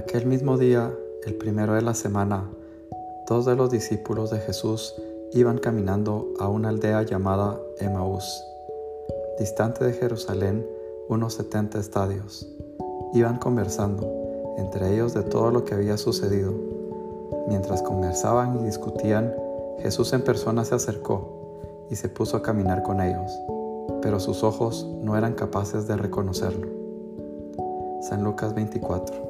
Aquel mismo día, el primero de la semana, dos de los discípulos de Jesús iban caminando a una aldea llamada Emaús, distante de Jerusalén unos setenta estadios. Iban conversando, entre ellos de todo lo que había sucedido. Mientras conversaban y discutían, Jesús en persona se acercó y se puso a caminar con ellos, pero sus ojos no eran capaces de reconocerlo. San Lucas 24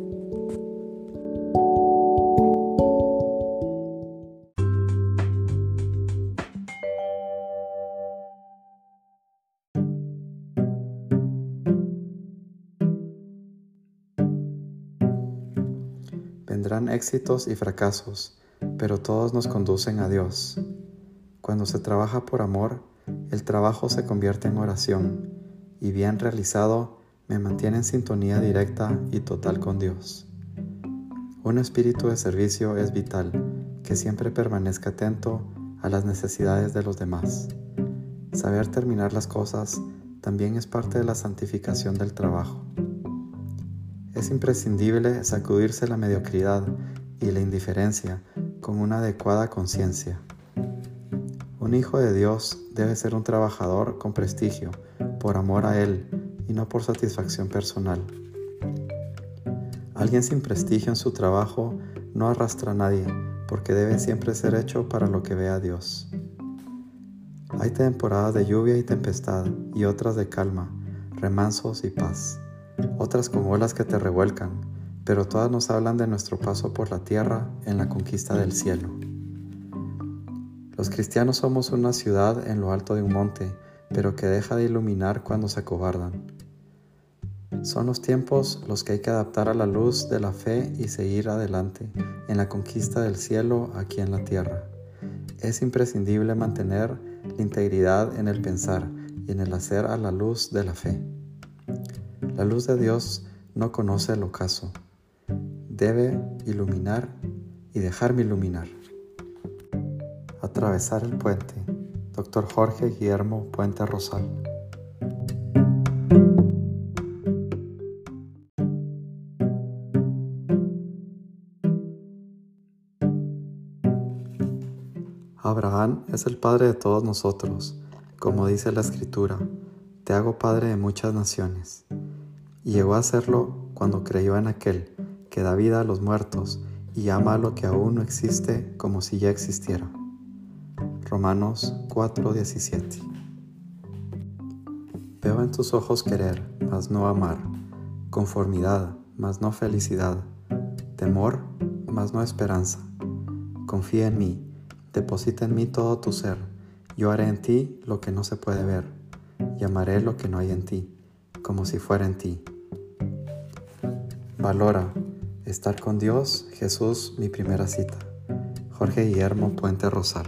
Vendrán éxitos y fracasos, pero todos nos conducen a Dios. Cuando se trabaja por amor, el trabajo se convierte en oración y bien realizado me mantiene en sintonía directa y total con Dios. Un espíritu de servicio es vital, que siempre permanezca atento a las necesidades de los demás. Saber terminar las cosas también es parte de la santificación del trabajo. Es imprescindible sacudirse la mediocridad y la indiferencia con una adecuada conciencia. Un hijo de Dios debe ser un trabajador con prestigio, por amor a Él y no por satisfacción personal. Alguien sin prestigio en su trabajo no arrastra a nadie, porque debe siempre ser hecho para lo que vea Dios. Hay temporadas de lluvia y tempestad y otras de calma, remansos y paz otras como olas que te revuelcan, pero todas nos hablan de nuestro paso por la tierra en la conquista del cielo. Los cristianos somos una ciudad en lo alto de un monte, pero que deja de iluminar cuando se acobardan. Son los tiempos los que hay que adaptar a la luz de la fe y seguir adelante en la conquista del cielo aquí en la tierra. Es imprescindible mantener la integridad en el pensar y en el hacer a la luz de la fe. La luz de Dios no conoce el ocaso. Debe iluminar y dejarme iluminar. Atravesar el puente. Doctor Jorge Guillermo Puente Rosal. Abraham es el padre de todos nosotros, como dice la escritura, te hago padre de muchas naciones y llegó a hacerlo cuando creyó en aquel que da vida a los muertos y ama lo que aún no existe como si ya existiera. Romanos 4:17 Veo en tus ojos querer, mas no amar, conformidad, mas no felicidad, temor, mas no esperanza. Confía en mí, deposita en mí todo tu ser, yo haré en ti lo que no se puede ver, y amaré lo que no hay en ti como si fuera en ti. Valora estar con Dios, Jesús, mi primera cita. Jorge Guillermo Puente Rosal.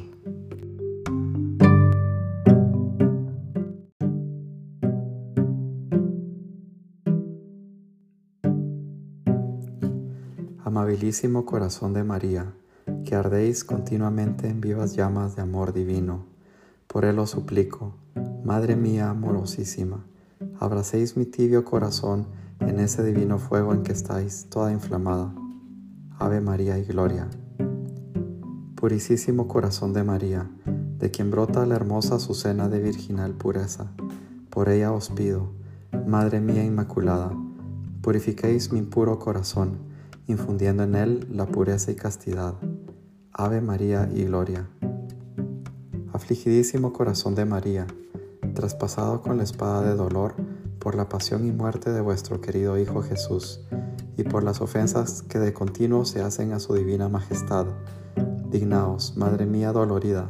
Amabilísimo corazón de María, que ardéis continuamente en vivas llamas de amor divino, por él os suplico, Madre mía amorosísima, abracéis mi tibio corazón en ese divino fuego en que estáis toda inflamada. Ave María y Gloria. Purísimo corazón de María, de quien brota la hermosa Azucena de virginal pureza, por ella os pido, Madre mía Inmaculada, purifiquéis mi impuro corazón, infundiendo en él la pureza y castidad. Ave María y Gloria. Afligidísimo corazón de María, traspasado con la espada de dolor por la pasión y muerte de vuestro querido Hijo Jesús, y por las ofensas que de continuo se hacen a su divina majestad. Dignaos, Madre mía dolorida,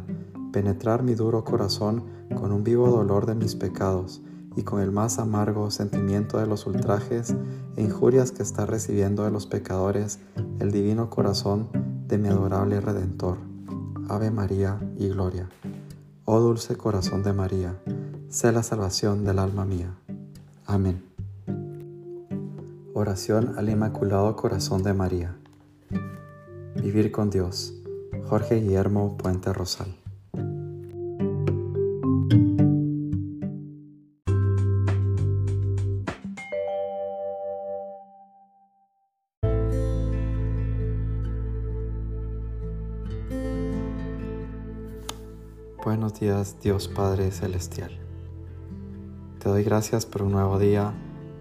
penetrar mi duro corazón con un vivo dolor de mis pecados y con el más amargo sentimiento de los ultrajes e injurias que está recibiendo de los pecadores el divino corazón de mi adorable Redentor. Ave María y Gloria. Oh dulce corazón de María, sé la salvación del alma mía. Amén. Oración al Inmaculado Corazón de María. Vivir con Dios. Jorge Guillermo Puente Rosal. Buenos días Dios Padre Celestial. Te doy gracias por un nuevo día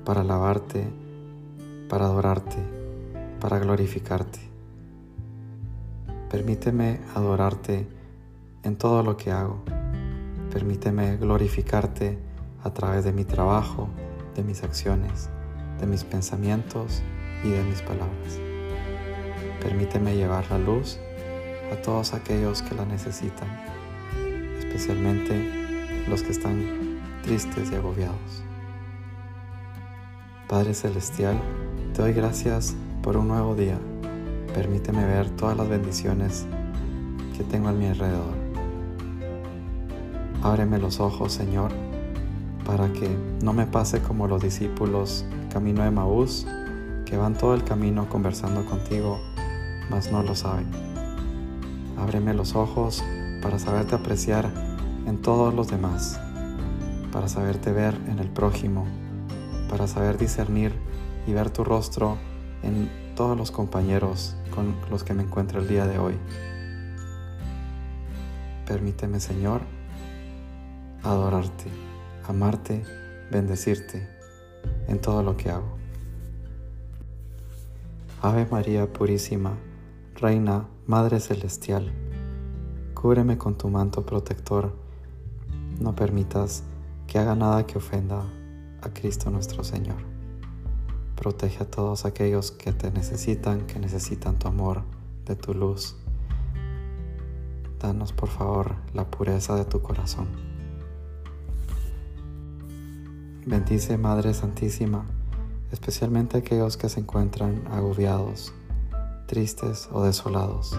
para alabarte, para adorarte, para glorificarte. Permíteme adorarte en todo lo que hago. Permíteme glorificarte a través de mi trabajo, de mis acciones, de mis pensamientos y de mis palabras. Permíteme llevar la luz a todos aquellos que la necesitan especialmente los que están tristes y agobiados. Padre Celestial, te doy gracias por un nuevo día. Permíteme ver todas las bendiciones que tengo a mi alrededor. Ábreme los ojos, Señor, para que no me pase como los discípulos camino de Maús, que van todo el camino conversando contigo, mas no lo saben. Ábreme los ojos para saberte apreciar en todos los demás, para saberte ver en el prójimo, para saber discernir y ver tu rostro en todos los compañeros con los que me encuentro el día de hoy. Permíteme, Señor, adorarte, amarte, bendecirte en todo lo que hago. Ave María Purísima, Reina, Madre Celestial, Cúbreme con tu manto protector. No permitas que haga nada que ofenda a Cristo nuestro Señor. Protege a todos aquellos que te necesitan, que necesitan tu amor, de tu luz. Danos por favor la pureza de tu corazón. Bendice Madre Santísima, especialmente aquellos que se encuentran agobiados, tristes o desolados.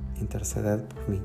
interceded por mí.